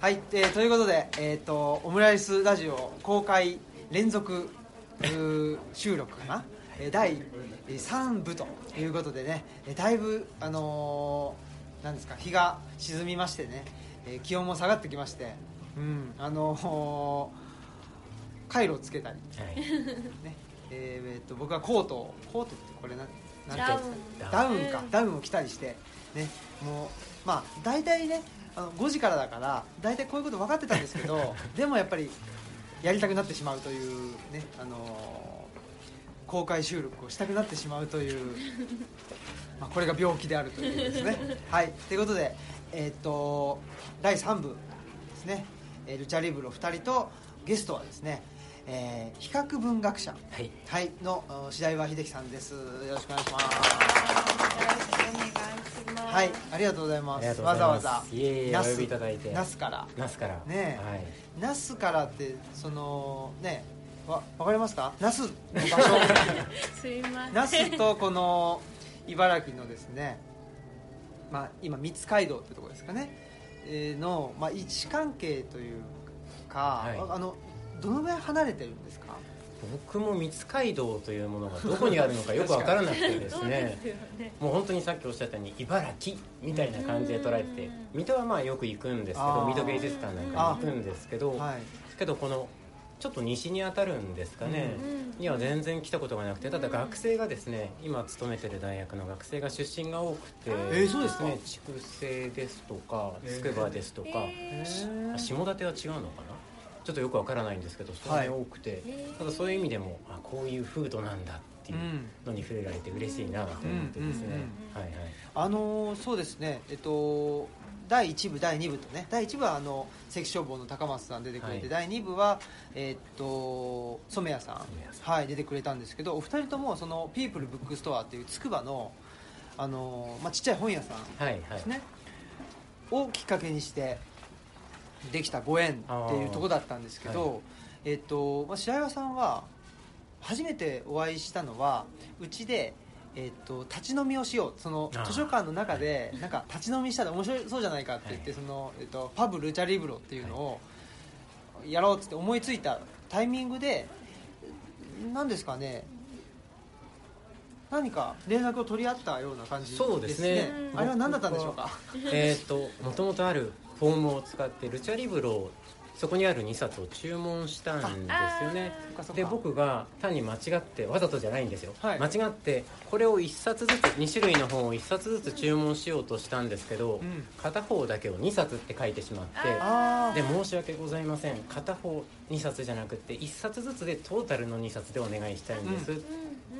はい、えーということで、えー、とオムライスラジオ公開連続収録かな、えー第3部ということでねえーだいぶ、あのーなんですか日が沈みましてね、えー気温も下がってきまして、うんあのーカイロをつけたり、はい。ねえーえーと僕はコートをコートってこれななんてダウン。ダウンか。ダウンを着たりしてねもうまあ大体ねあの5時からだから大体こういうこと分かってたんですけど でもやっぱりやりたくなってしまうというねあのー公開収録をしたくなってしまうというまあこれが病気であるというですね はいということでえっ、と第3部ですねえールチャリブロ2人とゲストはですね、えー比較文学者はいはい、のお白岩秀樹さんです。よろしくお願いします。よろしくお願いします。はい、ありがとうございます。わざわざいえいただいて那須からナスからねはい那須からってそのねわわかりますか？那須の場所。すいません。那須とこの茨城のですね、まあ今三街道ってとこですかね、えーのまあ位置関係というか、はいあのどのぐらい離れてるんですか？僕も三街道というものがどこにあるのかよく分からなくてですね。ね。もう本当にさっきおっしゃったように茨城みたいな感じで捉えててうん水戸はまあよく行くんですけど水戸芸術館なんかに行くんですけどはい。けどこのちょっと西に当たるんですかね、うんには全然来たことがなくてただ学生がですね今勤めてる大学の学生が出身が多くて、えーそうですか。ね筑西ですとかえー。筑波ですとか、えあ下館は違うのかな？ちょっとよくわからないんですけどそれが多くて、ただそういう意味でもあこういう風土なんだっていうのに触れられて嬉しいなと思ってですね、うんうんうん。はいはい。あのーそうですね、えっと、第1部、第2部とね、第1部はあの関消防の高松さん出てくれて、はい。第2部は、えっと、染谷さん。染谷さん。はい、出てくれたんですけど、お二人ともそのピープルブックストアっていうつくばの、あのーまあ、ちっちゃい本屋さんはいはい。ですね、をきっかけにしてできたご縁っていうところだったんですけど、えっとまあ、白岩さんは初めてお会いしたのはうちで、えっと立ち飲みをしよう。その図書館の中でなんか立ち飲みしたら面白そうじゃないかって言って、はい。そのえっとパブ・ルチャリブロっていうのをやろうって思いついたタイミングで何ですかね何か連絡を取り合ったような感じですね。そうですね。あれは何だったんでしょうか？えっともともとあるフォームを使ってルチャリブロをそこにある2冊を注文したんですよね。で僕が単に間違ってわざとじゃないんですよ、はい。間違ってこれを1冊ずつ2種類の本を1冊ずつ注文しようとしたんですけど、うん。片方だけを2冊って書いてしまってあで申し訳ございません。片方2冊じゃなくて1冊ずつでトータルの2冊でお願いしたいんです、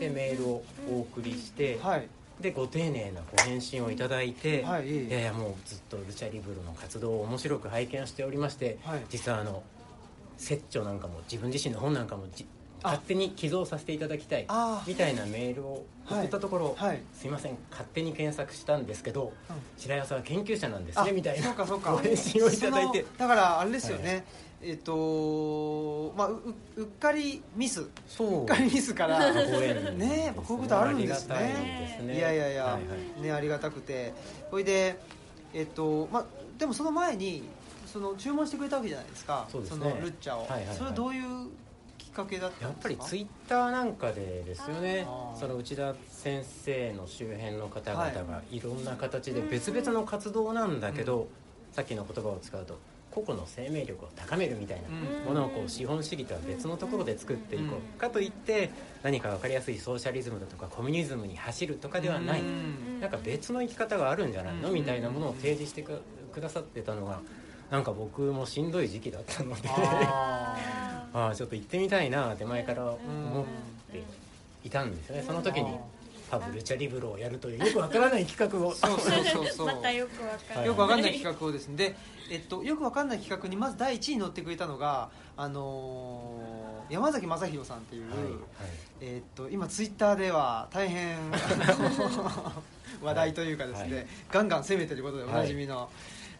でメールをお送りして、あはいでご丁寧なご返信をいただいて、はいいやいやもうずっとルチャリブロの活動を面白く拝見しておりまして、はい。実はあの説著なんかも自分自身の本なんかも勝手に寄贈させていただきたいみたいなメールを送ったところ、はい。すいません勝手に検索したんですけど、うん。白岩さんは研究者なんですあねみたいなそうかそうか。ご返信をいただいて。だからあれですよね、はいえっ、とまあうううっかりミス。うそう。っかりミスから。ねこういうことあるんですね。ね。いやいやいや、はいはい。ねありがたくて。それでえっ、とまあでもその前にその注文してくれたわけじゃないですか。そうですね。のルッチャを、はいはいはい。それはどういうきっかけだったやっんですか？ぱりツイッターなんかでですよね。その内田先生の周辺の方々がい。ろんな形で別々の活動なんだけど、さっきの言葉を使うと個々の生命力を高めるみたいなうん。ものをこう資本主義とは別のところで作っていこう、かといって何か分かりやすいソーシャリズムだとかコミュニズムに走るとかではない、うん。なんか別の生き方があるんじゃないの、うんみたいなものを提示してくくださってたのがなんか僕もしんどい時期だったので。あ ああちょっと行ってみたいなって前から思っていたんですよね。その時にパブルチャリブロをやるというよくわからない企画を。そうそうそうそう。またよくわかんない。よくわかんない企画をですね。で、えっと、よくわかんない企画にまず第一位に乗ってくれたのが、あのー山崎正弘さんっていう、はいはい。えっと、今ツイッターでは大変 話題というかですね、はいガンガン攻めてることでおなじみの、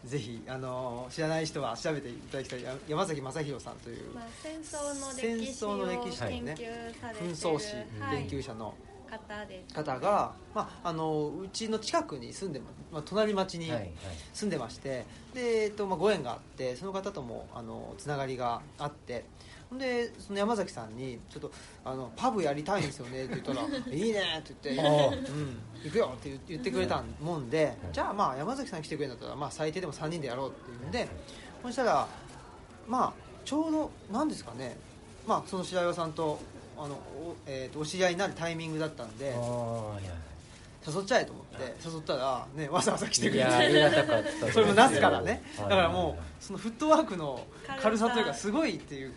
ぜひ、あのー知らない人は調べていただきたいや山崎正弘さんというまあ戦争の戦歴史争の歴史をね研究されてる。紛争史。はい。研究者の方です。方が、まあ、あのうちの近くに住んでま、まあ、隣町にはいはい。住んでまして。で、えっとまあ、ご縁があってその方ともあのつながりがあって。ほんでその山崎さんに「ちょっとあのパブやりたいんですよね」って言ったら「いいね」って言って「ああ。うん、行くよ」って言言ってくれたもんで、じゃあまあ山崎さん来てくれるんだったら、まあ、最低でも3人でやろうっていうんでそしたらまあちょうど何ですかね、まあ、その白岩さんとあのお,、えー、とお知り合いになるタイミングだったんで誘っちゃえと思誘ったら、ね、わざわざ来てくれいやありてがたかったそれもナスからね。だはい。からもうそのフットワークの軽さというかすごいっていう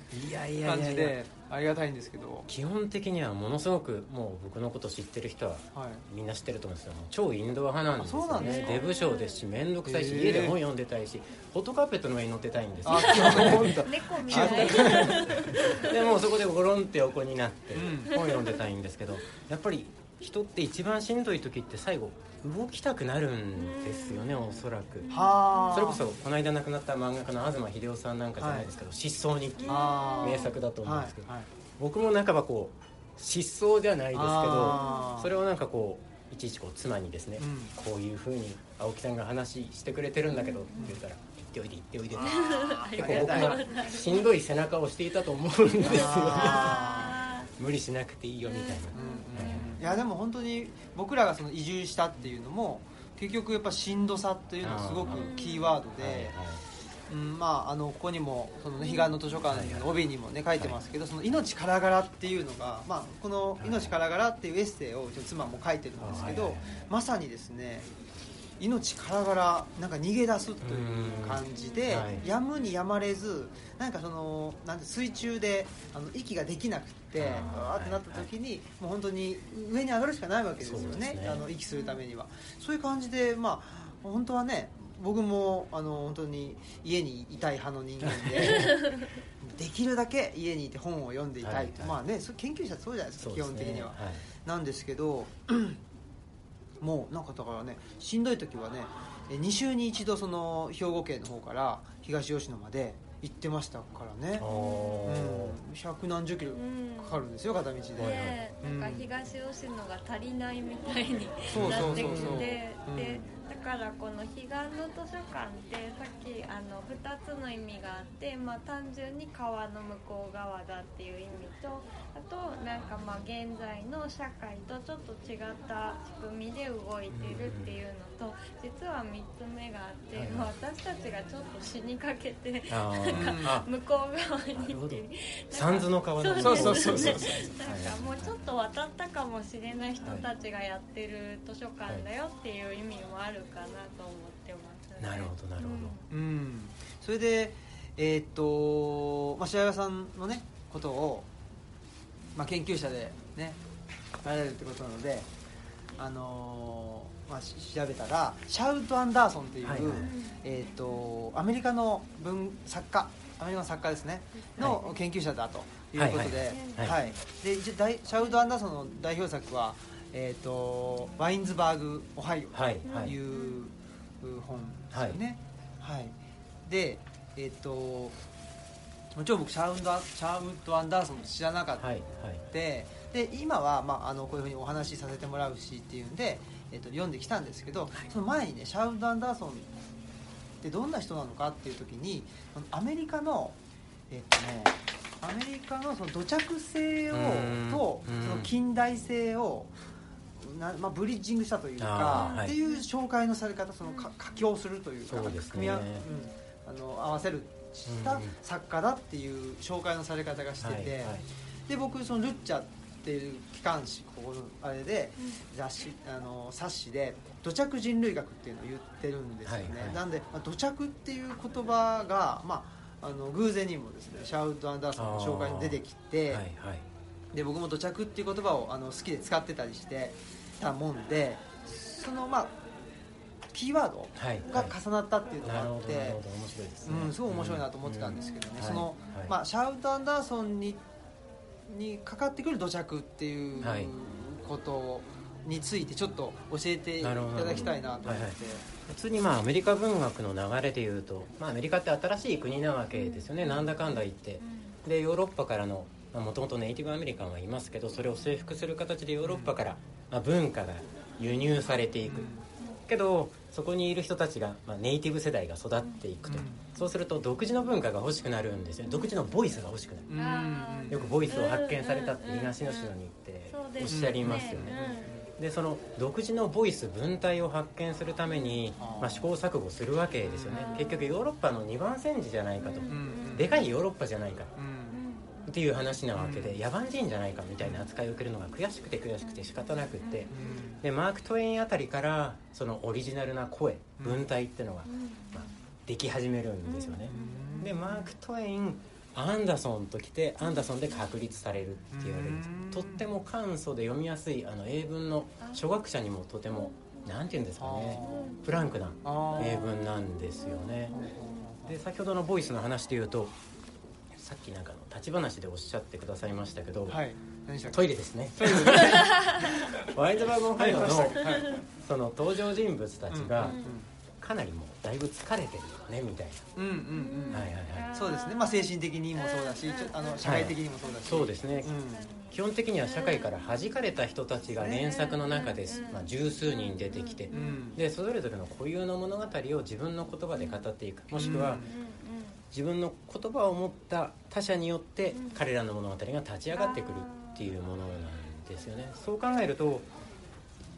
感じでありがたいんですけど、基本的にはものすごくもう僕のこと知ってる人ははい、みんな知ってると思うんですけども超インドア派なんですよあそうなんですデブ症ですし面倒くさいし家で本読んでたいしホットカーペットの上に乗ってたいんですよ。猫みたい。でもうそこでゴロンって横になってうん。本読んでたいんですけどやっぱり人って一番しんどい時って最後動きたくなるんですよねおそらく。はあ。それこそこの間亡くなった漫画家の東秀夫さんなんかじゃないですけど、失踪日記名作だと思うんですけど、はいはい。僕も半ばこう失踪じゃないですけどそれをなんかこういちいちこう妻にですね、うん。こういうふうに青木さんが話してくれてるんだけどって言ったら「行っておいで行っておいで」結構僕がしんどい背中をしていたと思うんですよあ無理しなくていいよみたいな、うんうんいやでも本当に僕らがその移住したっていうのも結局やっぱしんどさっていうのはすごくキーワードで、うん、まああのここにもその、ね、彼岸の図書館の帯にもね書いてますけど、その命からがらっていうのが、まあ、この「命からがら」っていうエッセイをうちの妻も書いてるんですけど、まさにですね命からがらなんか逃げ出すという感じで、やむにやまれずなんかそのなんて水中であの息ができなくってあってなった時に、もう本当に上に上がるしかないわけですよねねあの息するためには。そういう感じでまあ本当はね僕もあの本当に家にいたい派の人間で できるだけ家にいて本を読んでいたいと、はいはいまあね研究者そうじゃないですかね本的には、はい。なんですけど もうなんかだからねしんどい時はね2週に一度その兵庫県の方から東吉野まで行ってましたからね。うん、百何十キロかかるんですよ片道で、でうんなんか東吉野が足りないみたいになってきてだからこの彼岸の図書館ってさっきあの2つの意味があって、まあ、単純に川の向こう側だっていう意味とあとなんかまあ現在の社会とちょっと違った仕組みで動いてるっていうのと実は3つ目があって、まあ、私たちがちょっと死にかけてあー。あ向こう側にっていう三途の川のそうそうそうそう。なんかもうちょっと渡ったかもしれない人たちがやってる図書館だよっていう意味もあるかなと思ってます、ねなるほどなるほど、うん、それでえーっと、まあ、白岩さんのねことを、まあ、研究者でねなれるってことなのであのーまあ、し調べたらシャウト・アンダーソンっていう、はいはい。えーっとアメリカの文作家アメリカの作家ですねの研究者だということで、はいははい。いでシャウト・アンダーソンの代表作は、えーっとワインズバーグ・オハイオはいはい。という本ですよね。はい。で、えっ、ともちろん僕シャウンドシャウトアンダーソン知らなかった、はいはい。で今はまああのこういうふうにお話しさせてもらうしっていうんで、えっと読んできたんですけど、その前にねシャウトアンダーソンってどんな人なのかっていう時にアメリカのえっ、とねアメリカのその土着性をうん。とうん。その近代性をなまあ、ブリッジングしたというか、はい。っていう紹介のされ方そのか佳境するというかそうですね。組み合わうん、あの合わせるしたうん作家だっていう紹介のされ方がしてて、はいはい。で僕そのルッチャっていう機関誌ここのあれで雑誌あの冊子で土着人類学っていうのを言ってるんですよね、はいはい。なんで、まあ、土着っていう言葉が、まあ、あの偶然にもですねシャウト・アンダーソンの紹介に出てきて、はいはい。で僕も土着っていう言葉をあの好きで使ってたりしてたもんでそのまあキーワードはいが重なったっていうのがあって、面白いですね。うん、すごい面白いなと思ってたんですけどね、うん。その、はいまあ、シャウト・アンダーソンににかかってくる土着っていうはいことについてちょっと教えていただきたいなと思って、はいはい。普通にまあアメリカ文学の流れでいうと、まあ、アメリカって新しい国なわけですよね、なんだかんだ言って。でヨーロッパからのもともとネイティブアメリカンはいますけどそれを征服する形でヨーロッパから、まあ、文化が輸入されていく、けどそこにいる人たちが、まあ、ネイティブ世代が育っていくと、うん。そうすると独自の文化が欲しくなるんですよ。独自のボイスが欲しくなる。よくボイスを発見されたって東野市に行っておっしゃりますよね。でその独自のボイス文体を発見するために、まあ、試行錯誤するわけですよね。うん。結局ヨーロッパの2番煎じじゃないかと。でかいヨーロッパじゃないかうんっていう話なわけで野蛮人じゃないかみたいな扱いを受けるのが悔しくて悔しくて仕方なくって。でマーク・トウェインあたりからそのオリジナルな声文体ってのが、まあ、でき始めるんですよね。でマーク・トウェインアンダソンときてアンダソンで確立されるって言われる。とっても簡素で読みやすいあの英文の初学者にもとてもなんて言うんですかね。フランクな英文なんですよね。で先ほどのボイスの話で言うとさっきなんかの立ち話でおっしゃってくださいましたけど、はい。トイレですね。ワイズバーグンファイブのその登場人物たちがかなりもうだいぶ疲れてるよねみたいうんうんうん。な、はいはいはい。そうですね。まあ精神的にもそうだしちょあの社会的にもそうだし。そうですね、うん。基本的には社会から弾かれた人たちが連作の中です、まあ、十数人出てきて、うん。でそれぞれの固有の物語を自分の言葉で語っていく。もしくはうん自分の言葉を持った他者によって彼らの物語が立ち上がってくるっていうものなんですよね。そう考えると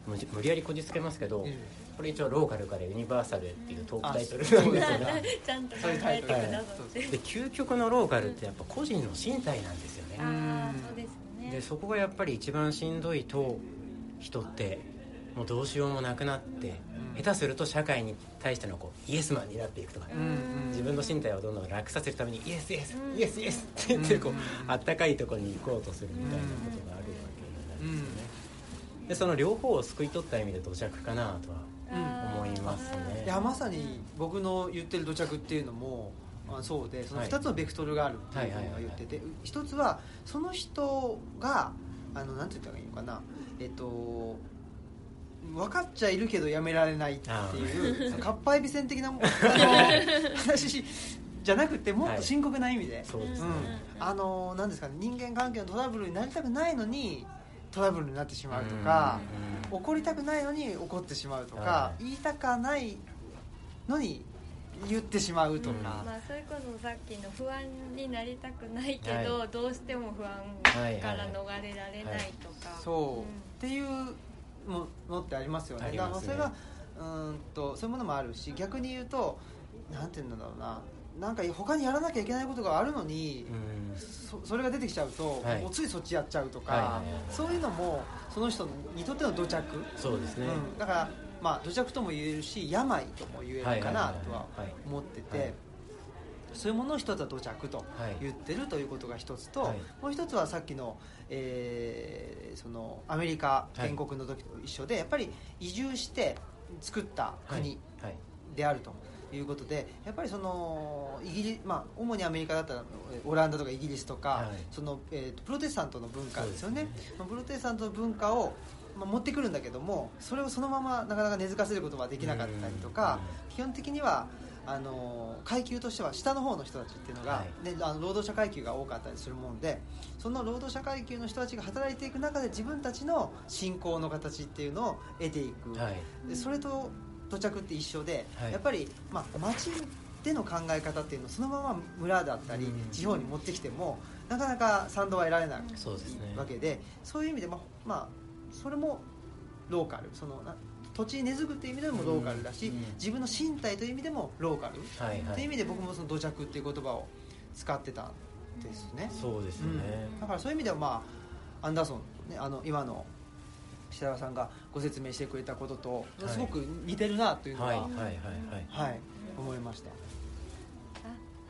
無無理やりこじつけますけどえこれ一応ローカルからユニバーサルっていうトークタイトルあなんですよね。ちゃんと考そういうタイえトルてくださってで究極のローカルってやっぱ個人の身体なんですよね。ああそうですね。でそこがやっぱり一番しんどいと人ってもうどうしようもなくなってうん。下手すると社会に対してのこうイエスマンになっていくとか自分の身体をどんどん楽させるためにイエスイエスうん。イエスイエスって言ってこううん。あったかいところに行こうとするみたいなことがあるわけなんですよね。でその両方を救い取った意味で土着かなとは思いますね。いやまさに僕の言ってる土着っていうのもあそうでそのはい。2つのベクトルがあるっていうのが言ってて一つはその人があのなんて言ったらいいのかな。えっと分かっちゃいるけどやめられないっていうかっぱえびせん的な話じゃなくてもっと深刻な意味で、そうですね。うん、あのなんですかね人間関係のトラブルになりたくないのにトラブルになってしまうとか、うん怒りたくないのに怒ってしまうとか、はい。言いたかないのに言ってしまうとか、まあそれこそさっきの不安になりたくないけど、はどうしても不安から逃れられないとか、そう、ん。っていうものってありますよね。ね。だからそれがうーんとそういうものもあるし逆に言うとなんて言うんだろうな。なんか他にやらなきゃいけないことがあるのに、うん。そそれが出てきちゃうと、はい。もうついそっちやっちゃうとか、そういうのもその人にとっての土着、そうですね。うん、だから、まあ、土着とも言えるし病とも言えるかなとははい思ってて、はいそういうものを一つは土着とはい。言ってるということが一つと、はい。もう一つはさっきの,、えーそのアメリカ建国の時と一緒で、やっぱり移住して作った国はい。であると。いうことでやっぱりそのイギリまあ、主にアメリカだったらえーオランダとかイギリスとか、はい。そのえーとプロテスタントの文化ですよね。そうですまあプロテスタントの文化を、まあ、持ってくるんだけどもそれをそのままなかなか根付かせることはできなかったりとか基本的にはあの階級としては下の方の人たちっていうのが、はね、あの労働者階級が多かったりするもんでその労働者階級の人たちが働いていく中で自分たちの信仰の形っていうのを得ていく、はい。でそれと土着って一緒で、はい。やっぱり、まあ、町での考え方っていうのをそのまま村だったりうん。地方に持ってきてもなかなか賛同は得られないそうですね。わけでそういう意味で、まあまあ、それもローカル。そのな土地に根付くっていう意味でもローカルだし、うん。自分の身体という意味でもローカル、はいはい。いう意味で僕もその土着っていう言葉を使ってたんですね、そうですよね。うん。だからそういう意味ではまあアンダーソン、ね、あの今の設楽さんがご説明してくれたこととはいすごく似てるなというのは、はいいははいはい。はい思いました。あ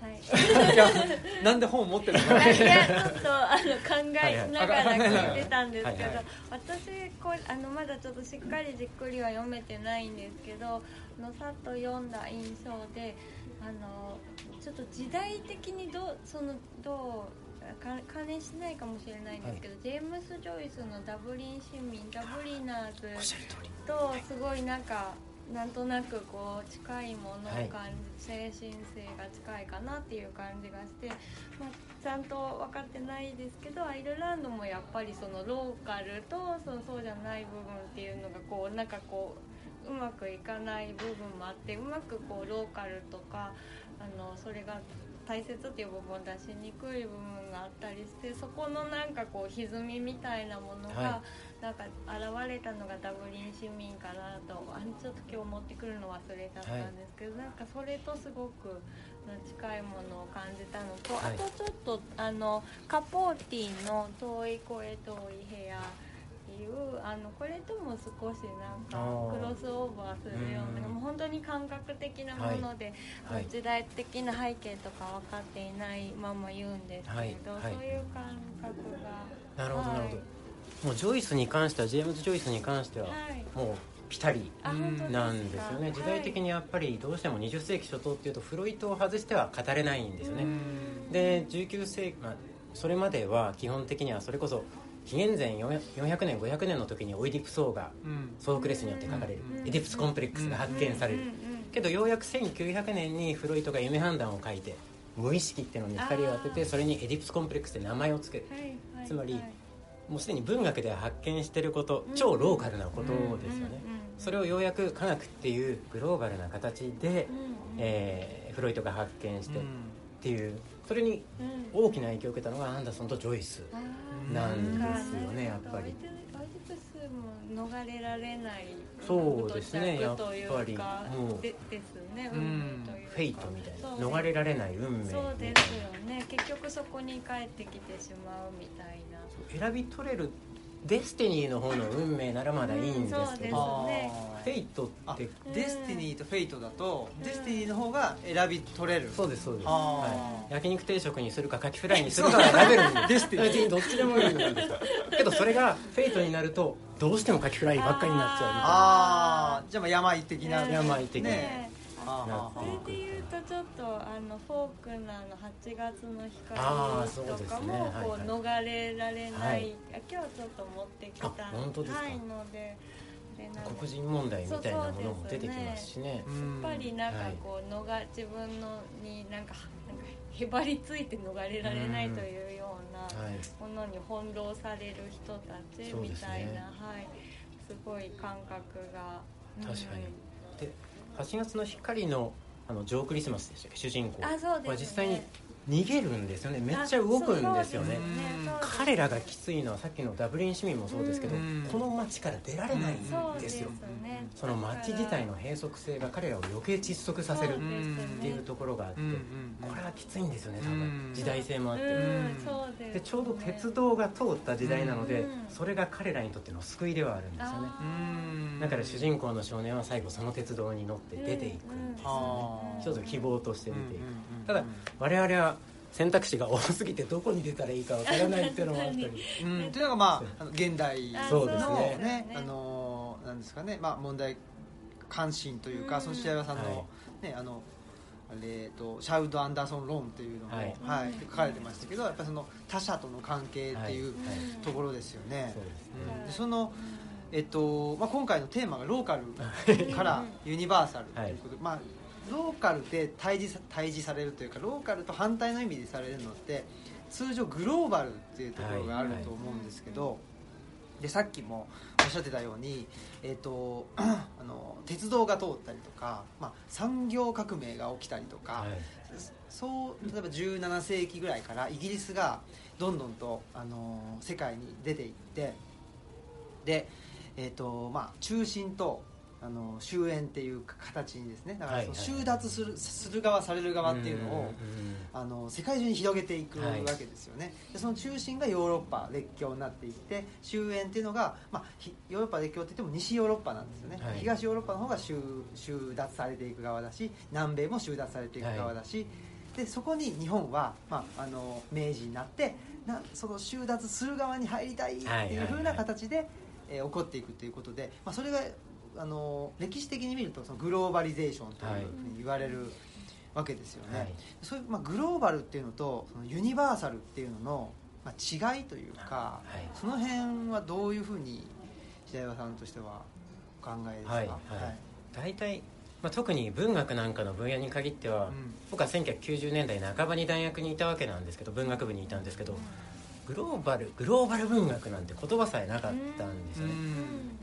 はい。なんで本持ってるの？いやちょっとあの考えながら聞いてたんですけどはいはい私こうあのまだちょっとしっかりじっくりは読めてないんですけどあのさっと読んだ印象であのちょっと時代的にどうそのどうか関連しないかもしれないんですけど、ジェームス・ジョイスの「ダブリン市民」ダブリナーズとすごいなんかなんとなくこう近いものを感じ、精神性が近いかなっていう感じがして、まあ、ちゃんと分かってないですけどアイルランドもやっぱりそのローカルとそのそうじゃない部分っていうのがこうなんかこううまくいかない部分もあってうまくこうローカルとかあのそれが大切っていう部分を出しにくい部分があったりしてそこのなんかこう歪みみたいなものが、なんか現れたのがダブリン市民かなとあちょっと今日持ってくるの忘れちゃったんですけど、なんかそれとすごく近いものを感じたのと、あとちょっとあのカポーティーの「遠い声遠い部屋」いうあのこれとも少しなんかクロスオーバーするようなもう本当に感覚的なもので、はい、時代的な背景とか分かっていないまま言うんですけど、そういう感覚が。なるほどなるほど。もうジョイスに関してはジェームズ・ジョイスに関しては、もうぴたりなんですよね。時代的にやっぱりどうしても20世紀初頭っていうとフロイトを外しては語れないんですよね。で19世紀、まあ、それまでは基本的にはそれこそ紀元前400年500年の時にオイディプス王がソークレスによって書かれるエディプスコンプレックスが発見される。けどようやく1900年にフロイトが夢判断を書いて無意識っていうのに光を当ててそれにエディプスコンプレックスって名前を付ける。つまりもうすでに文学で発見してること超ローカルなことですよね。それをようやく科学っていうグローバルな形で、えー、フロイトが発見してっていう。それに大きな影響を受けたのがアンダーソンとジョイスなんですよねやっぱり。逃れられないそうですねやっぱりもうでですね、うん、フェイトみたいな逃れられない運命そうですよね。結局そこに帰ってきてしまうみたいな。選び取れる destiny の方の運命ならまだいいんですけど、ね、 fate って destiny と fate だと、 destiny の方が選び取れる。そうですそうです、はい、焼肉定食にするかカキフライにするか選べるん destiny。どっちでもいいんで。すけどそれが fate になるとどうしてもカキフライばっかりになっちゃうみたいな。ああじゃあまあ病的な、病的な、ねそれでいうとちょっとあのフォークナーの8月の光とかもこう逃れられない、今日ちょっと持ってきた本当ですか？いので黒人問題みたいなものも出てきますしね、ね、やっぱりなんかこうのが自分のになんかなんかへばりついて逃れられないというようなものに翻弄される人たちみたいな、ね、はい、すごい感覚が。確かに、で8月の光のあのジョー・クリスマスでしたっけ？主人公あそうです、ね、実際に逃げるんですよね。めっちゃ動くんですよね、ね、彼らがきついのはさっきのダブリン市民もそうですけど、この街から出られないんですよ、ね、その街自体の閉塞性が彼らを余計窒息させるっていうところがあって、これはきついんですよね多分。時代性もあって、でちょうど鉄道が通った時代なので、それが彼らにとっての救いではあるんですよね。だから主人公の少年は最後その鉄道に乗って出ていくんですよね、ちょっと希望として出ていく、ただ我々は選択肢が多すぎてどこに出たらいいかわからないっていうのもあったり、うん、っていうのがまあ現代のそうですね。あのなんですかね、まあ、問題関心というか、その白岩さんの、ねあのえーと、シャウド・アンダーソン論っていうのも、はい。はい、書かれてましたけどやっぱりその他者との関係っていうところですよね。うん、そのえっとまあ、今回のテーマがローカルからユニバーサルということで、まあ、ローカルで対峙対峙されるというかローカルと反対の意味でされるのって通常グローバルっていうところがあると思うんですけど、はいはい、でさっきもおっしゃってたように、えーと、あの鉄道が通ったりとか、まあ、産業革命が起きたりとか、はい、そう例えば17世紀ぐらいからイギリスがどんどんとあの世界に出ていってで、えーとまあ、中心とあの終焉っていう形にですねだから収奪する,、する側される側っていうのを、あの世界中に広げていくわけですよね、でその中心がヨーロッパ列強になっていって終焉っていうのが、まあ、ヨーロッパ列強って言っても西ヨーロッパなんですよね、はい、東ヨーロッパの方が収収奪されていく側だし南米も収奪されていく側だし、はい。でそこに日本は、まあ、あの明治になってなその収奪する側に入りたいっていうふうな形で、えー、起こっていくということで、まあ、それがあの歴史的に見るとそのグローバリゼーションというふうに言われるわけですよね、はい、そういう、まあ、グローバルっていうのとそのユニバーサルっていうのの、まあ、違いというか、はい、その辺はどういうふうに白岩さんとしてはお考えですか、はい、はい、大体、まあ、特に文学なんかの分野に限っては、うん。僕は1990年代半ばに大学にいたわけなんですけど文学部にいたんですけどグローバルグローバル文学なんて言葉さえなかったんですよね、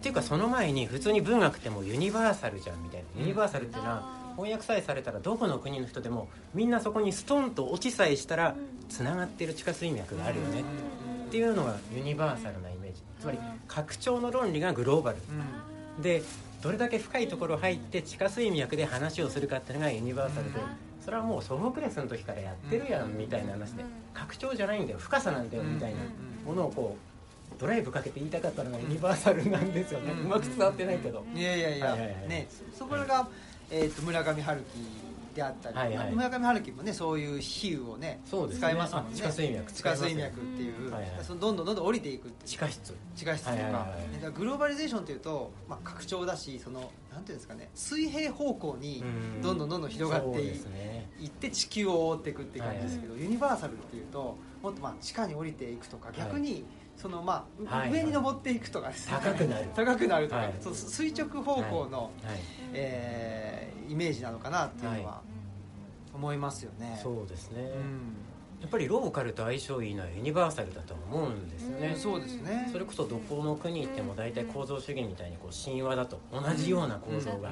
っていうかその前に普通に文学ってもうユニバーサルじゃんみたいな。ユニバーサルっていうのは翻訳さえされたらどこの国の人でもみんなそこにストンと落ちさえしたらつながってる地下水脈があるよね。っていうのがユニバーサルなイメージ。つまり拡張の論理がグローバル。うん。でどれだけ深いところ入って地下水脈で話をするかっていうのがユニバーサルでそれはもうソフォクレスの時からやってるやんみたいな話で拡張じゃないんだよ深さなんだよみたいなものをこうドライブかけて言いたかったのがユニバーサルなんですよね。うまく伝わってないけど。いやいやいや、はいはいはい。ねそそこが、えー、と村上春樹であったり、はいはい。村上春樹もねそういう比喩をねね。使いますもんね。あ地下水脈地下水脈っていう、うんはいはい。そのどんどんどんどん降りていくっていう。地下室。地下室とか,、はいはいはいからグローバリゼーションっていうと、まあ、拡張だしそのなんていうんですかね水平方向にうん。どんどんどんどん広がってい,、ね。って地球を覆っていくっていう感じですけど、ユニバーサルっていうともっとまあ地下に降りていくとか逆に、そのまあ、はい。上に登っていくとかです。ね高くなる。高くなるとか、はい。そう垂直方向の、はい。えーイメージなのかなっていうのは思いますよね、そうですね。うん。やっぱりローカルと相性いいのはユニバーサルだと思うんですよね。そうですね。それこそどこの国行っても大体構造主義みたいにこう神話だと同じような構造が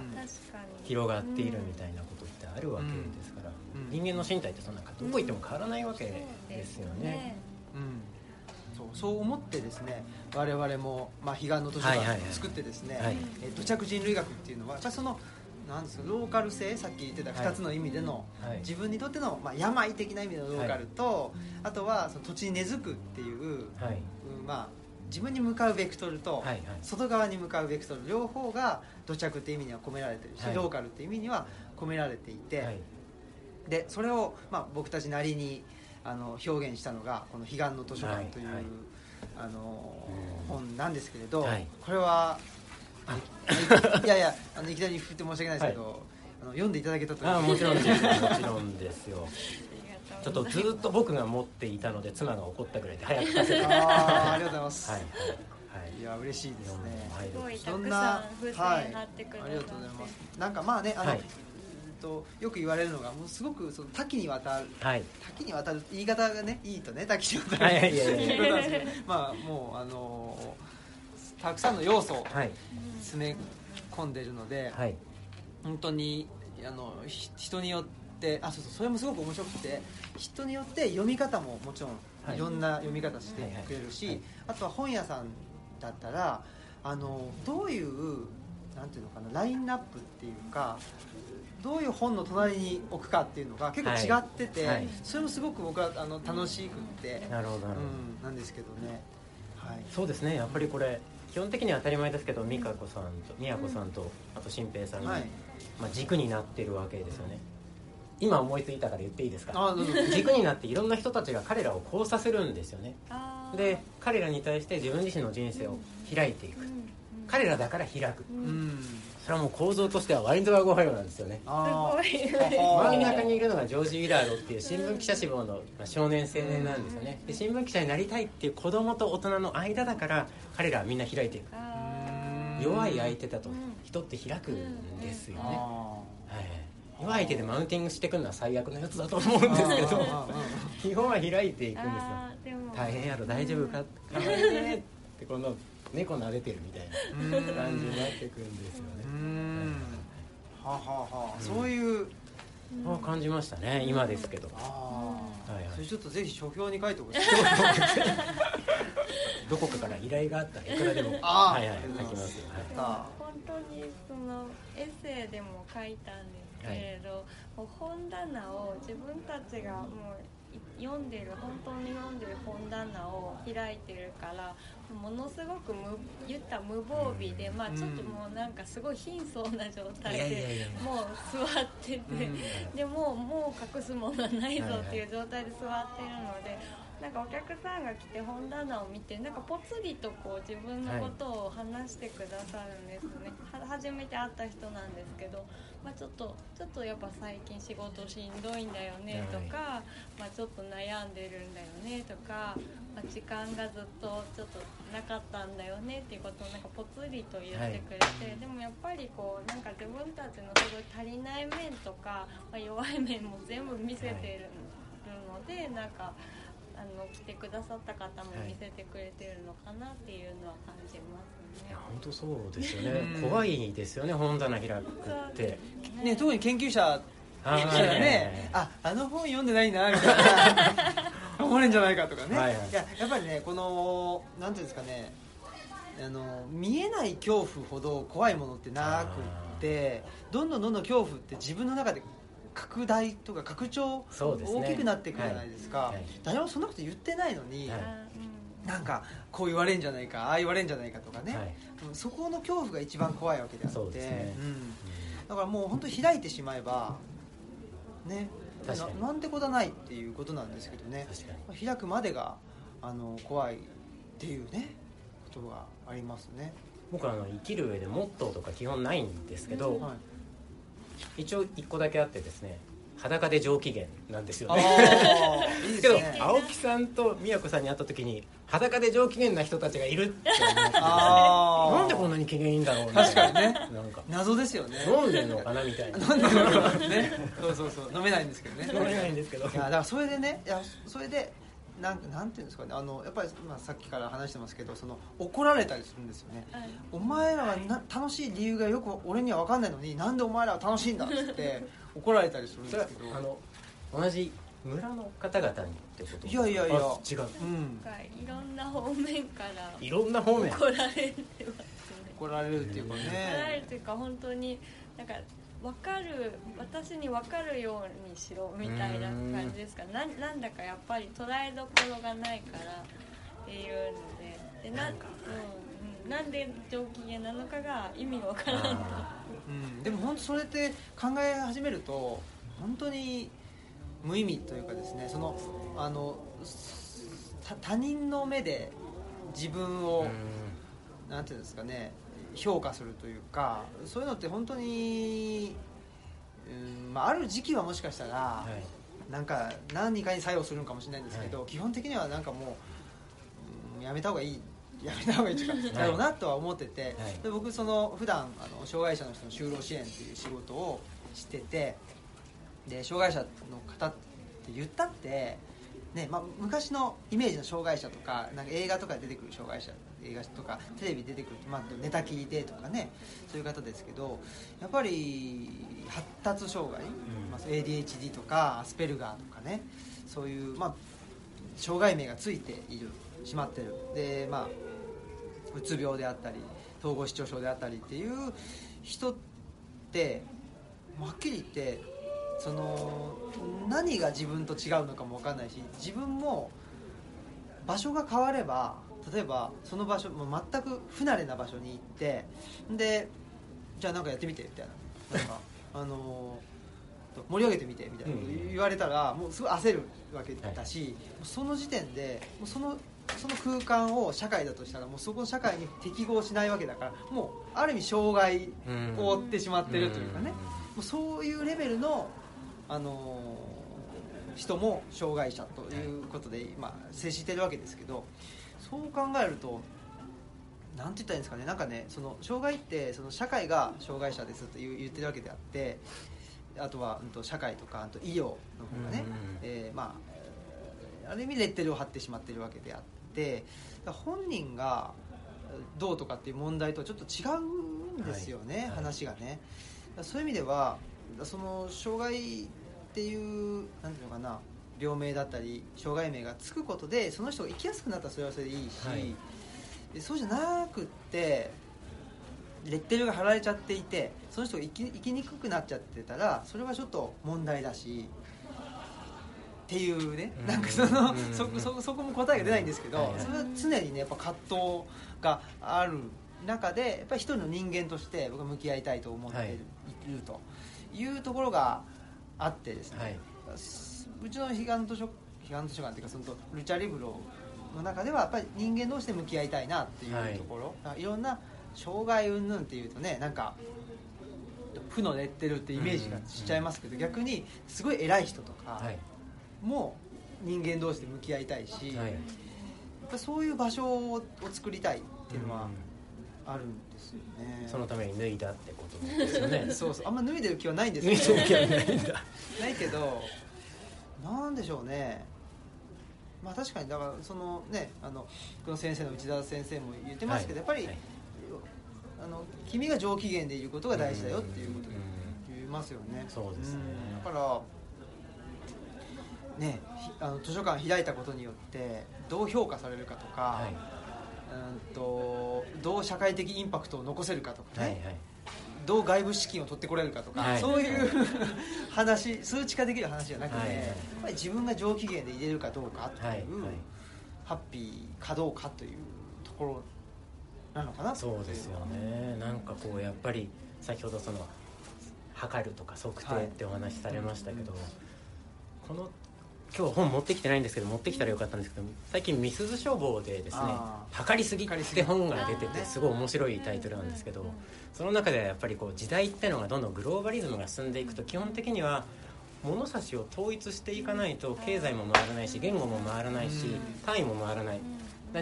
広がっているみたいなことってあるわけですから、うん。人間の身体ってそんなどこ行っても変わらないわけですよね。うんそう思ってですね我々も、まあ、彼岸の図書はいはいはい。館を作ってですね、はい。えー土着人類学っていうのはやっぱりそのなんですかローカル性さっき言ってた2つの意味での、はい。自分にとっての、まあ、病的な意味のローカルと、あとはその土地に根付くっていう、はい。うんまあ、自分に向かうベクトルと、はいはい。外側に向かうベクトル両方が土着って意味には込められてるし、はい。ローカルって意味には込められていて、はい。でそれを、まあ、僕たちなりにあの表現したのがこの「彼岸の図書館」という、はいはい。あのうん。本なんですけれど、はい。これはあ いやいやあのいきなり振って申し訳ないですけど、あの読んでいただけたとあもちろんです。は もちろんですよ。ちょっとずっと僕が持っていたので妻が怒ったぐらいで早くさせて。あーありがとうございます、はいはいい、や嬉しいですね。はい。すごいたくさなん風船はい貼ってくださって、ありがとうございます。なんかまあねあの、はい。うんとよく言われるのがもうすごくその多岐にわたるはい。多岐にわたる言い方がねいいとね多岐にわたるはい。はいいやいやいやいうことなんですけどまあもうあのたくさんの要素をはい。詰め込んでるので、はい。本当にあのひ人によってあそうそうそれもすごく面白くて人によって読み方ももちろんはい。いろんな読み方してくれるし、あとは本屋さんだったらあのどういうなんていうのかなラインナップっていうかどういう本の隣に置くかっていうのが結構違ってて、はい。はいそれもすごく僕はあの楽しくって、なるほど。なるほど、うん、なんですけどね、はい、そうですね。やっぱりこれ基本的には当たり前ですけど美香子さんと宮子さんとあと新平さんが、はい。まあ、軸になってるわけですよね。今思いついたから言っていいですか？軸になっていろんな人たちが彼らをこうさせるんですよね。で彼らに対して自分自身の人生を開いていく。うん。うん。彼らだから開く。うんうんそれはもう構造としてはワインドワゴンハイなんですよね。真ん中にいるのがジョージ・ウィラードっていう新聞記者志望のまあ少年青年なんですよね。で新聞記者になりたいっていう子供と大人の間だから彼らはみんな開いていく。あ弱い相手だとうん人って開くんですよね、あはい、弱い相手でマウンティングしてくるのは最悪のやつだと思うんですけど 基本は開いていくんですよ。大変やろ大丈夫か？かわいいねってこの猫撫でてるみたいなうん感じになってくるんですようねん。はあはあはそういう。そう感じましたね今ですけど。あはいはい。あそれちょっとぜひ書評に書いてほしい。どこかから依頼があったらいくらでも。あーはいはい書きますよ、はい。本当にそのエッセイでも書いたんですけれど、もう本棚を自分たちがもうい読んでる本当に読んでる本棚を開いてるからものすごく無言った無防備で、まあちょっともうなんかすごい貧相な状態でやもう座ってて、うん。でもうもう隠すものはないぞっていう状態で座ってるのでなんかお客さんが来て本棚を見てなんかぽつりとこう自分のことを話してくださるんですね、は初めて会った人なんですけど、まあ、ちょっとちょっとやっぱ最近仕事しんどいんだよねとか、まあ、ちょっと悩んでるんだよねとか、まあ、時間がずっとちょっとなかったんだよねっていうことをなんかぽつりと言ってくれて、でもやっぱりこうなんか自分たちのすごい足りない面とか、まあ、弱い面も全部見せてるのでなんか。あの来てくださった方も見せてくれてるのかなっていうのは感じますね。いや本当そうですよね。怖いですよね本棚開くって。ね。特に研究者あね、ああの本読んでないなみたいな。思われるんじゃないかとかね、はいはい、いややっぱりねこのなんていうんですかね。あの見えない恐怖ほど怖いものってなくってどんどんどんどん恐怖って自分の中で拡大とか拡張大きくなっていくじゃないですか、誰もそんなこと言ってないのに、なんかこう言われるんじゃないかああ言われるんじゃないかとかね、はい、そこの恐怖が一番怖いわけであって、ね。うん、だからもう本当に開いてしまえばねななんてことはないっていうことなんですけどね。開くまでがあの怖いっていうねことがありますね。僕あの生きる上でモットーとか基本ないんですけど、はい一応1個だけあってですね裸で上機嫌なんですよね。いいですね。けど青木さんと宮子さんに会った時に裸で上機嫌な人たちがいるって思ってなんでこんなに機嫌いいんだろう確かにね。なんか。謎ですよね。飲んでんのかなみたいな。飲んでんのかなね。そうそうそう。飲めないんですけどね。飲めないんですけど。いやだからそれでねいやそれでなんなんていうんですかねあのやっぱり、まあ、さっきから話してますけどその怒られたりするんですよね、はい、お前らはな楽しい理由がよく俺には分かんないのになんでお前らは楽しいんだっつって 怒られたりするんですけど。あの同じ村の方々にってこといやいやいや。違う、うん、いろんな方面からいろんな方面。怒られてますね。怒られるっていうかね。怒られるっていうか本当になんか分かる私に分かるようにしろみたいな感じですか。ななんだかやっぱり捉えどころがないからっていうので。でな,、うん、なんで上機嫌なのかが意味が分からんと、うん、でも本当それって考え始めると本当に無意味というかですねそのあの他人の目で自分をなんていうんですかね評価するというかそういうのって本当に、うんまあ、ある時期はもしかしたら、はい、なんか何かに作用するのかもしれないんですけど、はい、基本的にはなんかもう、うん、やめた方がいいやめた方がいいというか、だろうなとは思ってて、はい、で僕その普段あの障害者の人の就労支援っていう仕事をしててで障害者の方って言ったってねまあ、昔のイメージの障害者とかなんか映画とかで出てくる障害者映画とかテレビ出てくる、まあ、寝たきりでとかねそういう方ですけどやっぱり発達障害、まあ、ADHD とかアスペルガーとかねそういう、まあ、障害名がついているしまってる。でまあうつ病であったり統合失調症であったりっていう人ってはっきり言ってその何が自分と違うのかも分かんないし自分も場所が変われば例えばその場所もう全く不慣れな場所に行ってでじゃあ何かやってみてみたいな。なんか あの盛り上げてみてみたいな。言われたらもうすごい焦るわけだし、はい、その時点でもうそのその空間を社会だとしたらもうそこの社会に適合しないわけだからもうある意味障害を負ってしまってるというかね。もうそういうレベルのあの人も障害者ということで今接してるわけですけどそう考えると何て言ったらいいんですかねなんかねその障害ってその社会が障害者ですと言ってるわけであってあとは、うん、と社会とかと医療の方がね、えー、まあある意味レッテルを貼ってしまってるわけであって本人がどうとかっていう問題とはちょっと違うんですよね、はい、話がね。そういう意味ではその障害っていうなんていうのかな病名だったり障害名がつくことでその人が生きやすくなったらそれはそれでいいし、はい、そうじゃなくってレッテルが貼られちゃっていてその人が生き生きにくくなっちゃってたらそれはちょっと問題だしっていうね、なんかその、そそそこも答えが出ないんですけど、それは常にねやっぱ葛藤がある中でやっぱり一人の人間として僕は向き合いたいと思っているというところがあってですね、はい、うちの彼岸図書彼岸図書館っていうかそのルチャリブロの中ではやっぱり人間同士で向き合いたいなっていうところ、はい、いろんな障害云々っていうとねなんか負のレッテルってイメージがしちゃいますけど、逆にすごい偉い人とかも人間同士で向き合いたいし、はい、やっぱそういう場所を作りたいっていうのはあるんですよね、そのために脱いだってことですよね。そうそう。あんま脱いでる気はないんですけど。脱いでる気はないんだ。ないけどなんでしょうね。まあ確かにだからそのねあのこの先生の内田先生も言ってますけど、はい、やっぱり、はい、あの君が上機嫌でいることが大事だよっていうこと言いますよね。そうですね。だからねあの図書館開いたことによってどう評価されるかとか、はい、うんとどう社会的インパクトを残せるかとかね、はいはいどう外部資金を取ってこれるかとか、はい、そういう 話数値化できる話じゃなくて、はい、やっぱり自分が上機嫌で入れるかどうかという、はい、ハッピーかどうかというところなのかなそうですよね。なんかこうやっぱり先ほどその測るとか測定ってお話しされましたけど、この今日本持ってきてないんですけど持ってきたらよかったんですけど最近「みすず書房」でですね「測りすぎ」って本が出ててすごい面白いタイトルなんですけどその中ではやっぱりこう時代ってのがどんどんグローバリズムが進んでいくと基本的には物差しを統一していかないと経済も回らないし言語も回らないし単位も回らない。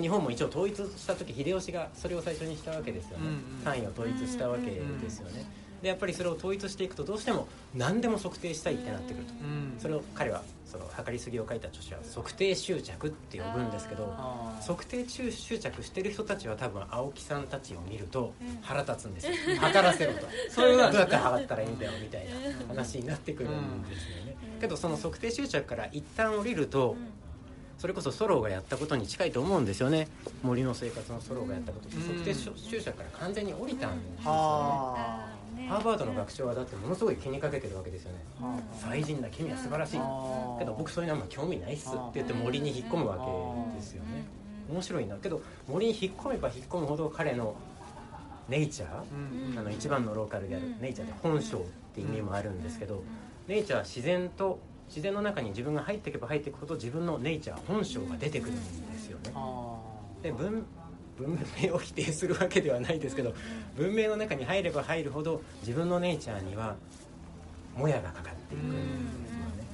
日本も一応統一した時秀吉がそれを最初にしたわけですよね。単位を統一したわけですよね。でやっぱりそれを統一していくとどうしても何でも測定したいってなってくると、それを彼はその測りすぎを書いた著者は測定執着って呼ぶんですけど測定執着してる人たちは多分青木さんたちを見ると腹立つんですよ、測らせろと。それはどうやって測ったらいいんだよみたいな話になってくるんですよね、けどその測定執着から一旦降りると、それこそソローがやったことに近いと思うんですよね。森の生活のソローがやったこと測定執着から完全に降りたんですよね、ハーバードの学長はだってものすごい気にかけてるわけですよね。才人だ君は素晴らしい。けど僕そういうのは興味ないっすって言って森に引っ込むわけですよね。面白いな。けど森に引っ込めば引っ込むほど彼のネイチャー、あの一番のローカルであるネイチャーで本性って意味もあるんですけど、ネイチャーは自然と自然の中に自分が入っていけば入っていくほど自分のネイチャー本性が出てくるんですよね。で文文明を否定するわけではないですけど文明の中に入れば入るほど自分のネイチャーにはもやがかかっていくんですよね。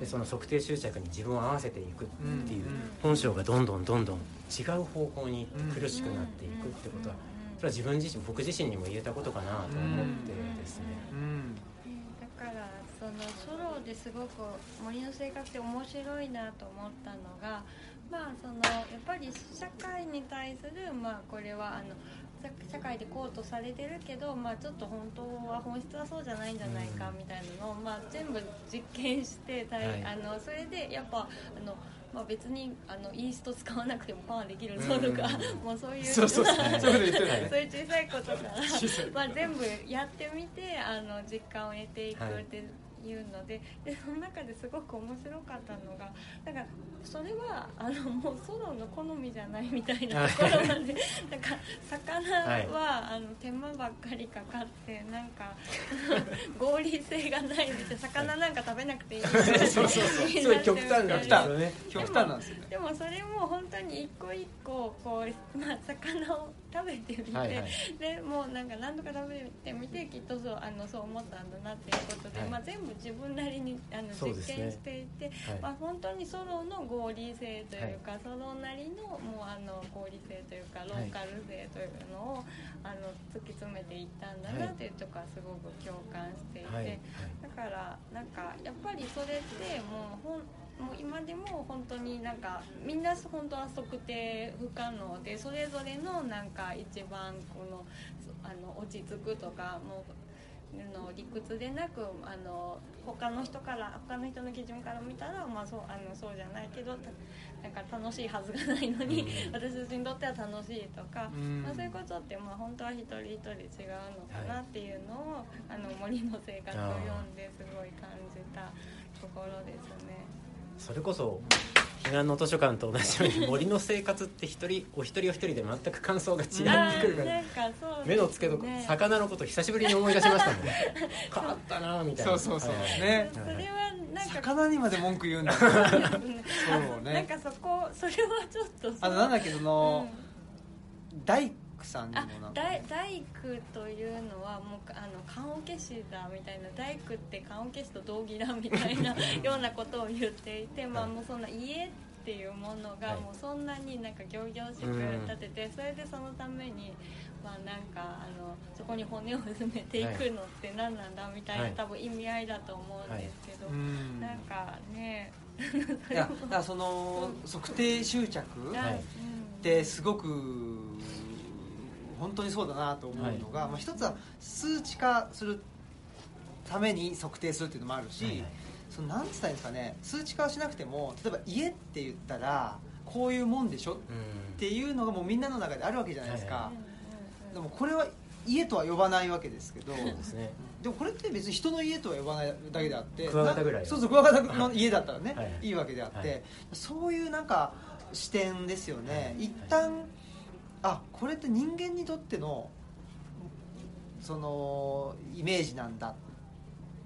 でその測定執着に自分を合わせていくっていう本性がどんどんどんどん違う方向に苦しくなっていくってことはそれは自分自身僕自身にも言えたことかなと思ってですね。だからそのソロですごく森の生活って面白いなと思ったのがまあそのやっぱり社会に対するまあこれはあの社会でこうとされてるけど、まあ、ちょっと本当は本質はそうじゃないんじゃないかみたいなのを、まあ、全部実験して、はい、あのそれでやっぱあの。まあ、別にあのイースト使わなくてもパンできるぞとか、もうそういうそうそうそういう小さいことから まあ全部やってみてあの実感を得ていくっていうのででその中ですごく面白かったのがなんかそれはあのもうソロの好みじゃないみたいなところまで なんか魚は、はい、あの手間ばっかりかかってなんか 合理性がないんですよ。魚なんか食べなくていいみたいなそうそうそう。極端な極端なんですよね。でもそれも本当に一個一個こう、まあ、魚を食べてみて、はいはい、でもうなんか何度か食べてみてきっとそうあのそう思ったんだなっていうことで、はい、まあ、全部自分なりにあの実験していて、ねはい、まあ、本当にソロの合理性というか、はい、ソロなりのもうあの合理性というかローカル性というのを、あの突き詰めていったんだなっていうとこはすごく共感していて、だからなんかやっぱりそれってもうほんもう今でも本当になんかみんな本当は測定不可能でそれぞれのなんか一番このあの落ち着くとかもうの理屈でなくあの他の人から他の人の基準から見たら、まあ、そうあのそうじゃないけどなんか楽しいはずがないのに、うん、私たちにとっては楽しいとか、うん、まあ、そういうことって、まあ、本当は一人一人違うのかなっていうのを、はい、あの森の生活を読んですごい感じたところですね。それこそ彼岸の図書館と同じように森の生活って一人お一人お一人で全く感想が違ってくるから目の付けどこ魚のこと久しぶりに思い出しましたもん。変わったなみたいな。そうそうそう、ね。それはなんか魚にまで文句言うんだ。そうなんねかそこそれはちょっとあのなんだっけその、うん。大工さんにもあなんか大大工というのはもうあの棺桶師だみたいな大工って棺桶師と同義だみたいな ようなことを言っていて、まあ、もうそんな家っていうものがはい。もうそんなになんか仰々しく建てて、それでそのために、まあ、なんかあのそこに骨を埋めていくのって何なんだみたいな、はい。多分意味合いだと思うんですけど、うんなんかねいやだからその 測定執着はい。ってすごく本当にそうだなと思うのが、まあ、一つは数値化するために測定するっていうのもあるし、はいはい。そのなんつったんですかね数値化はしなくても例えば家って言ったらこういうもんでしょっうんていうのがもうみんなの中であるわけじゃないですか、はでもこれは家とは呼ばないわけですけどそうですね。でもこれって別に人の家とは呼ばないだけであってクワガタぐらいなそうそうクワガタの家だったらね、はいい、いわけであって、はいそういうなんか視点ですよね、はい。一旦あこれって人間にとってのそのイメージなんだ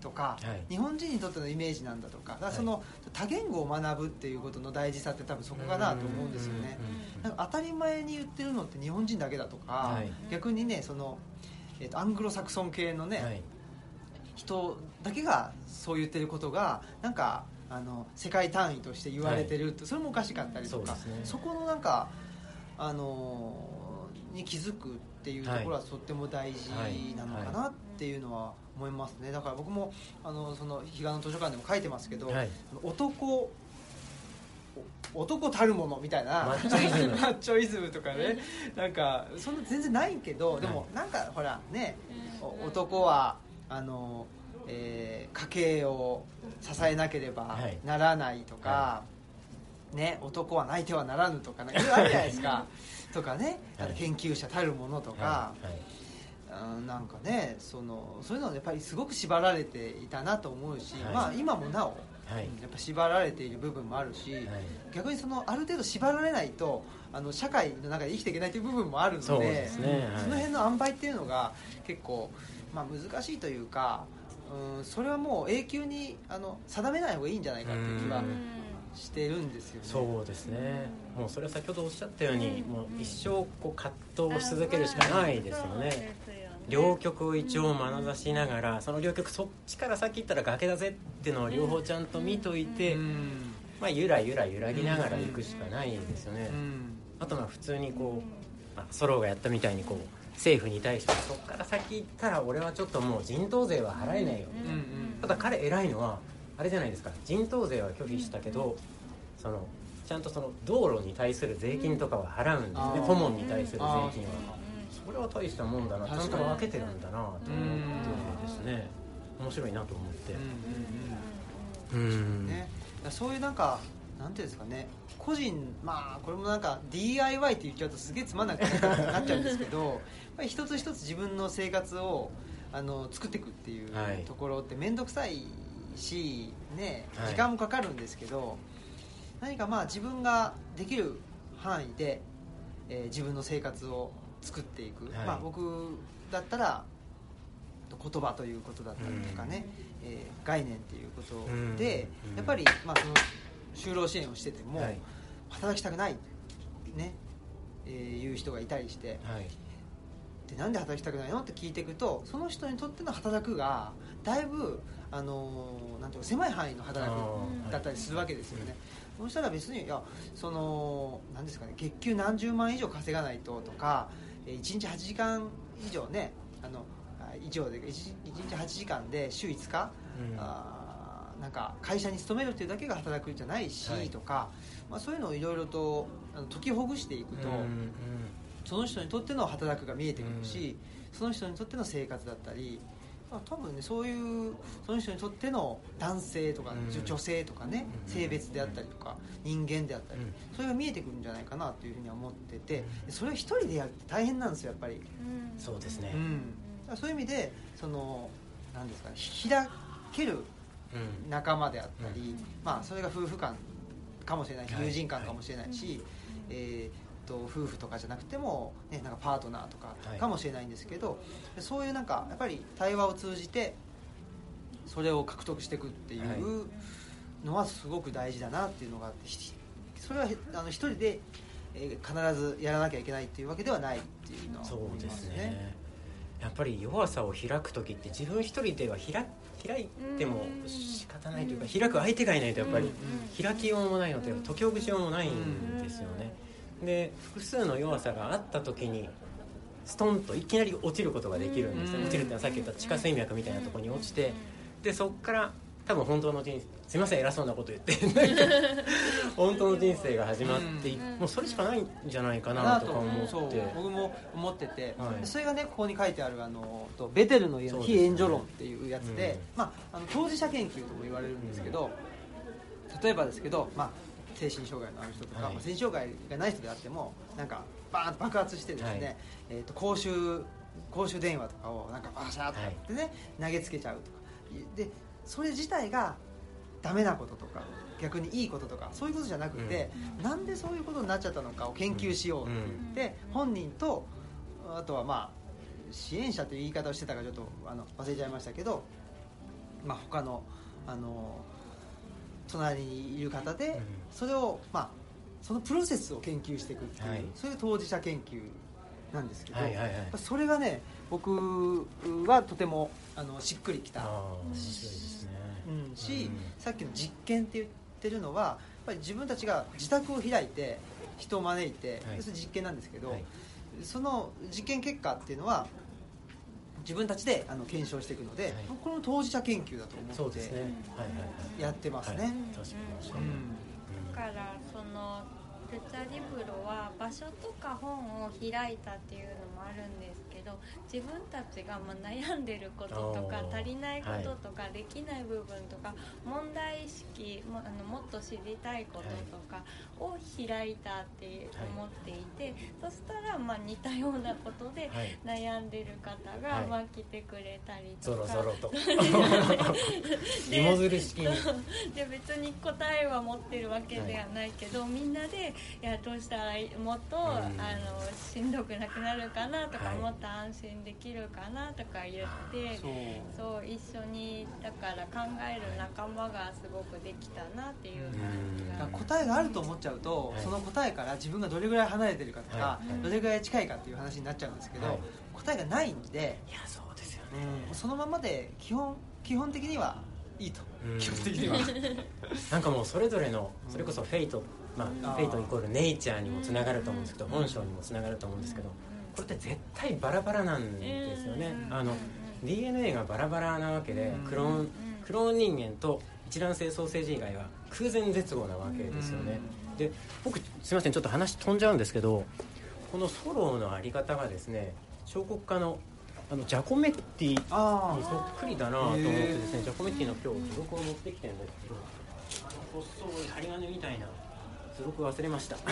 とか、はい。日本人にとってのイメージなんだとかだからその、多言語を学ぶっていうことの大事さって多分そこかなと思うんですよね。当たり前に言ってるのって日本人だけだとか、はい。逆にねその、えーとアングロサクソン系のね、はい。人だけがそう言ってることがなんかあの世界単位として言われてるって、それもおかしかったりとかそね。そこのなんかあのーに気づくっていうところはとっても大事なのかなっていうのは思いますね。だから僕もあのその彼岸の図書館でも書いてますけど、はい。男お男たるものみたいなマッチョイズム。マッチョイズムとかねなんかそんな全然ないけどでもなんかほらねお男はあの、えー家計を支えなければはい。ならないとか、ね、男は泣いてはならぬとかなんかいろいろあるじゃないですか。とかね研究者たるものとか、はい。なんかねそのそういうのはやっぱりすごく縛られていたなと思うし、はい。まあ今もなお、はい。やっぱ縛られている部分もあるし、はい。逆にそのある程度縛られないとあの社会の中で生きていけないという部分もあるのでそね。はい。その辺の塩梅っていうのが結構、まあ、難しいというか、うん、それはもう永久にあの定めない方がいいんじゃないかっていう気はしてるんですよね。そうですね。もうそれは先ほどおっしゃったようにうん。もう一生こう葛藤をし続けるしかないですよね。両極を一応眼差しながらその両極そっちから先行ったら崖だぜっていうのを両方ちゃんと見といて、うん。まあ、ゆらゆら揺らぎながら行くしかないですよね、うん。あとまあ普通にこう、まあ、ソロがやったみたいにこう政府に対してそっから先行ったら俺はちょっともう人頭税は払えないよ、うんうん。ただ彼偉いのはあれじゃないですか。人頭税は拒否したけどそのちゃんとその道路に対する税金とかは払うんですね。顧問に対する税金あはそれは大したもんだな。ちゃんと分けてるんだなと思ってですね。面白いなと思って。そういうなんかなんていうんですかね。個人まあこれもなんか DIY って言っちゃうとすげえつまんなくなっちゃうんですけど やっぱり一つ一つ自分の生活をあの作っていくっていうはい。ところって面倒くさいしねはい。時間もかかるんですけど、何かまあ自分ができる範囲で、えー自分の生活を作っていく、はい。まあ僕だったら言葉ということだったりとかね、えー概念っていうことで、うん。やっぱり、まあ、その就労支援をしてても、はい。働きたくないね、えーいう人がいたりしてはい。でなんで働きたくないの？って聞いていくとその人にとっての働くがだいぶ、あのーなんていうか狭い範囲の働あくーだったりするわけですよね、そしたら別にいやそのなんですかね月給何十万以上稼がないととかえー1日8時間以上ねあのあ以上で 1, 日8時間で週5日、うん。あーなんか会社に勤めるっていうだけが働くんじゃないし、はい。とか、まあ、そういうのをいろいろとあの解きほぐしていくと、うんうんその人にとっての働くが見えてくるし、その人にとっての生活だったり、まあ、多分ねそういうその人にとっての男性とか、うん。女性とかねうん。性別であったりとか人間であったり、うん。それが見えてくるんじゃないかなというふうには思っててそれを一人でやるって大変なんですよやっぱり、そうですね。うん、そういう意味でそのなんですかね開けるうん。仲間であったり、まあ、それが夫婦間かもしれないしはい。友人間かもしれないし、えーっと夫婦とかじゃなくても、ね、なんかパートナーとかはい。かもしれないんですけど、そういうなんかやっぱり対話を通じてそれを獲得していくっていうのはすごく大事だなっていうのがあってひそれはへあの一人で、えー必ずやらなきゃいけないっていうわけではないっていうのはそうで思いますすね。ね。やっぱり弱さを開く時って自分一人では開開いても仕方ないというか開く相手がいないとやっぱり開きようもないので解きほぐしようもないんですよねで複数の弱さがあった時にストンといきなり落ちることができるんですよ。うん。落ちるってのはさっき言った地下水脈みたいなところに落ちてでそっから多分本当の人生すいません偉そうなこと言って 本当の人生が始まっていうん。もうそれしかないんじゃないかななととか思って。僕も思ってて、はい。それがねここに書いてあるあのとベテルの家の非援助論っていうやつでうん。まあ、あの当事者研究とも言われるんですけど、例えばですけど、まあ、精神障害のある人とか、はい。まあ精神障害がない人であってもなんかバーンと爆発してですね、はい。えー、と公衆公衆電話とかをなんかバシャーとかってね、投げつけちゃうとか。でそれ自体がダメなこととか逆にいいこととかそういうことじゃなくて、なんでそういうことになっちゃったのかを研究しようって言って、本人とあとはまあ支援者という言い方をしてたかちょっとあの忘れちゃいましたけど、まあ、他のあの隣にいる方で、うん。それをまあそのプロセスを研究していくっていう、はい。そういう当事者研究なんですけど、はいはいはい。それがね僕はとてもあのしっくりきたね。うん、し、うん。さっきの実験って言ってるのはやっぱり自分たちが自宅を開いて人を招いて、はい。それ実験なんですけど、はい。その実験結果っていうのは自分たちであの検証していくので、はい。これも当事者研究だと思ってやってますね。だからそのルチャリブロは場所とか本を開いたっていうのもあるんですけど自分たちがまあ悩んでることとか足りないこととか、できない部分とか問題意識もあのもっと知りたいこととかを開いたって思っていて、そしたらまあ似たようなことではい。悩んでる方はい。がまあ来てくれたりぞとか、ろぞろと。芋づる式に。で別に答えは持ってるわけではないけど、みんなでいやどうしたらいいもっと、ん。あのしんどくなくなるかなとか、はい。もっと安心できるかなとか言ってそう。そう一緒にだから考える仲間がすごくできたなっていう感じが。だから答えがあると思っちゃうと、はい。その答えから自分がどれぐらい離れてるかとか、はい。どれぐらい近いかっていう話になっちゃうんですけど、はい。答えがないんで、いやそうですよね。うん。そのままで基本基本的にはいいと、うん。基本的には。なんかもうそれぞれのそれこそフェイトまあフェイトイコールネイチャーにもつながると思うんですけど本性にもつながると思うんですけどこれって絶対バラバラなんですよね。うん。あの DNA がバラバラなわけでうん。クローンクローン人間と一卵性ソーセージ以外は空前絶後なわけですよね。で僕すいませんちょっと話飛んじゃうんですけどこのソロのあり方がですね彫刻家のあのジャコメッティにあそっくりだなと思ってですねジャコメッティの今日図録を持ってきてるんですけど細い。針金みたいな図録忘れました。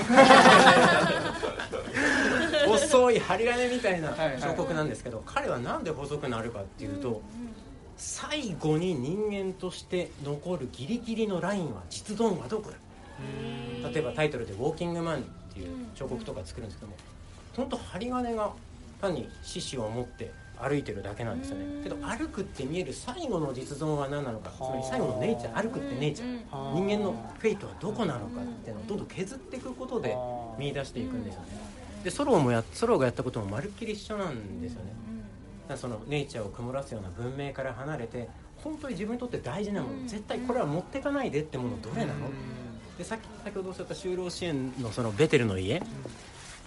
細い針金みたいな彫刻なんですけど彼はなんで細くなるかっていうと最後に人間として残るギリギリのラインは実存はどこだ。例えばタイトルで「ウォーキングマン」っていう彫刻とか作るんですけども本当針金が単に獅子を持って歩いてるだけなんですよね。けど歩くって見える最後の実存は何なのか。つまり最後のネイチャー歩くってネイチャー。はあ人間のフェイトはどこなのかっていうのをどん。どん削っていくことで見出していくんですよね。でソロもやソロがやったこともまるっきり一緒なんですよね。だそのネイチャーを曇らすような文明から離れて本当に自分にとって大事なもの絶対これは持ってかないでってものどれなの？でさっき先ほどおっしゃった就労支援のそのベテルの家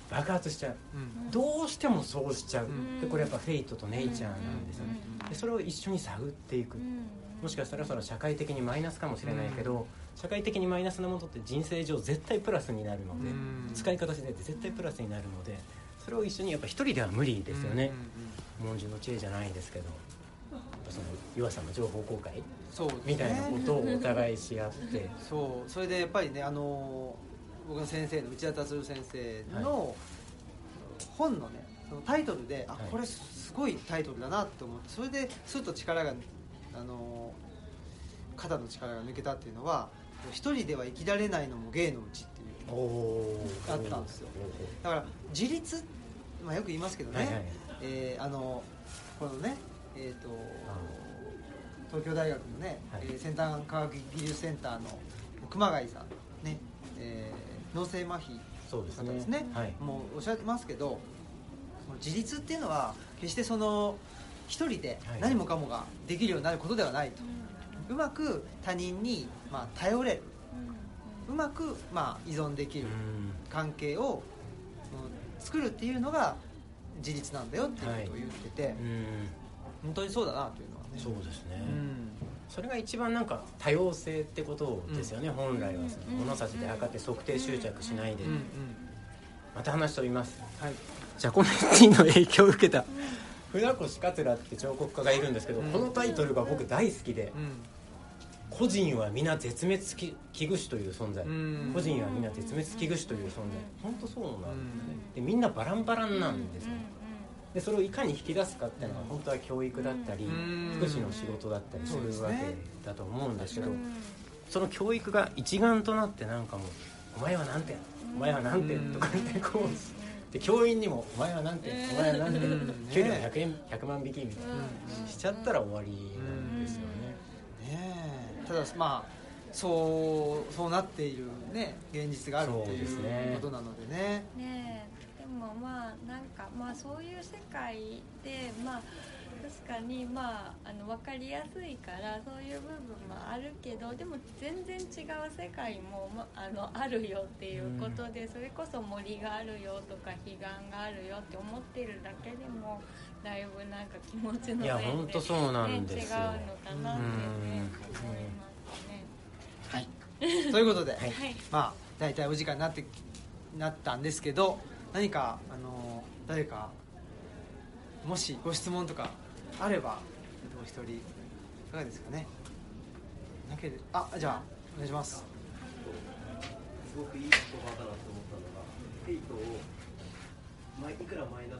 爆発しちゃう。うん。どうしてもそうしちゃう、ん。でこれやっぱフェイトとネイチャーなんですよね。でそれを一緒に探っていく。もしかしたらその社会的にマイナスかもしれないけど、社会的にマイナスなものって人生上絶対プラスになるので、うん。使い方次第で絶対プラスになるのでそれを一緒にやっぱ一人では無理ですよね。うんうんうん。文殊の知恵じゃないですけどその岩さんの情報公開そうね。みたいなことをお互いし合って。そう。それでやっぱりねあの僕の先生の内田達郎先生の本のねそのタイトルであはい。これすごいタイトルだなと思ってそれですっと力があの肩の力が抜けたっていうのは一人では生きられないのも芸のうちっていうあったんですよ。だから自立、まあ、よく言いますけどね、はいはい。えーあのこのねえっ、と東京大学のね、はい。えー先端科学技術センターの熊谷さんね、えー脳性麻痺そうですね。の方ですね。はい。もうおっしゃってますけど自立っていうのは決してその一人ではい。何もかもができるようになることではないと、うまく他人に、まあ、頼れる。うまく、まあ、依存できるうん。関係をうん作るっていうのが自立なんだよっていうことを言ってて、うん。本当にそうだなというのはね。そうですね、うんそれが一番なんか多様性ってことですよね、本来は。その物差しで測って測定執着しないで、うんうん。また話飛びます。はい。ジャコメッティの影響を受けた。船越桂って彫刻家がいるんですけど、うん。このタイトルが僕大好きでうん「個人は皆絶滅危惧種という存在」うん。個人は皆絶滅危惧種という存在。本当そうなんですよね。でみんなバランバランなんですよでそれをいかに引き出すかっていうのは本当は教育だったりうん。福祉の仕事だったりするわけだと思うんですけどうんその教育が一丸となってなんかもう「お前は何点お前は何点」とかってこうで教員にも「お前は何点お前は何点うん」給料100円100万引きみたいなうん。しちゃったら終わりなんですよね。ねえ。ただまあそうそうなっているね現実があるっていですね。うことなのでね。ねもまあなんかまあそういう世界でまあ確かにまああの分かりやすいからそういう部分もあるけどでも全然違う世界も、まあのあるよっていうことで、それこそ森があるよとか彼岸があるよって思ってるだけでもだいぶなんか気持ちの面で、ね、いや本当そうなんですよ。違うのかなってねうん思いますね。はい。ということで、はい。はいまあ大体お時間になってなったんですけど何かあの誰かもしご質問とかあればお一人いかがですかね。なけれあじゃあお願いします。すごくいい言葉だなと思ったのがヘイトをまあいくらマイナ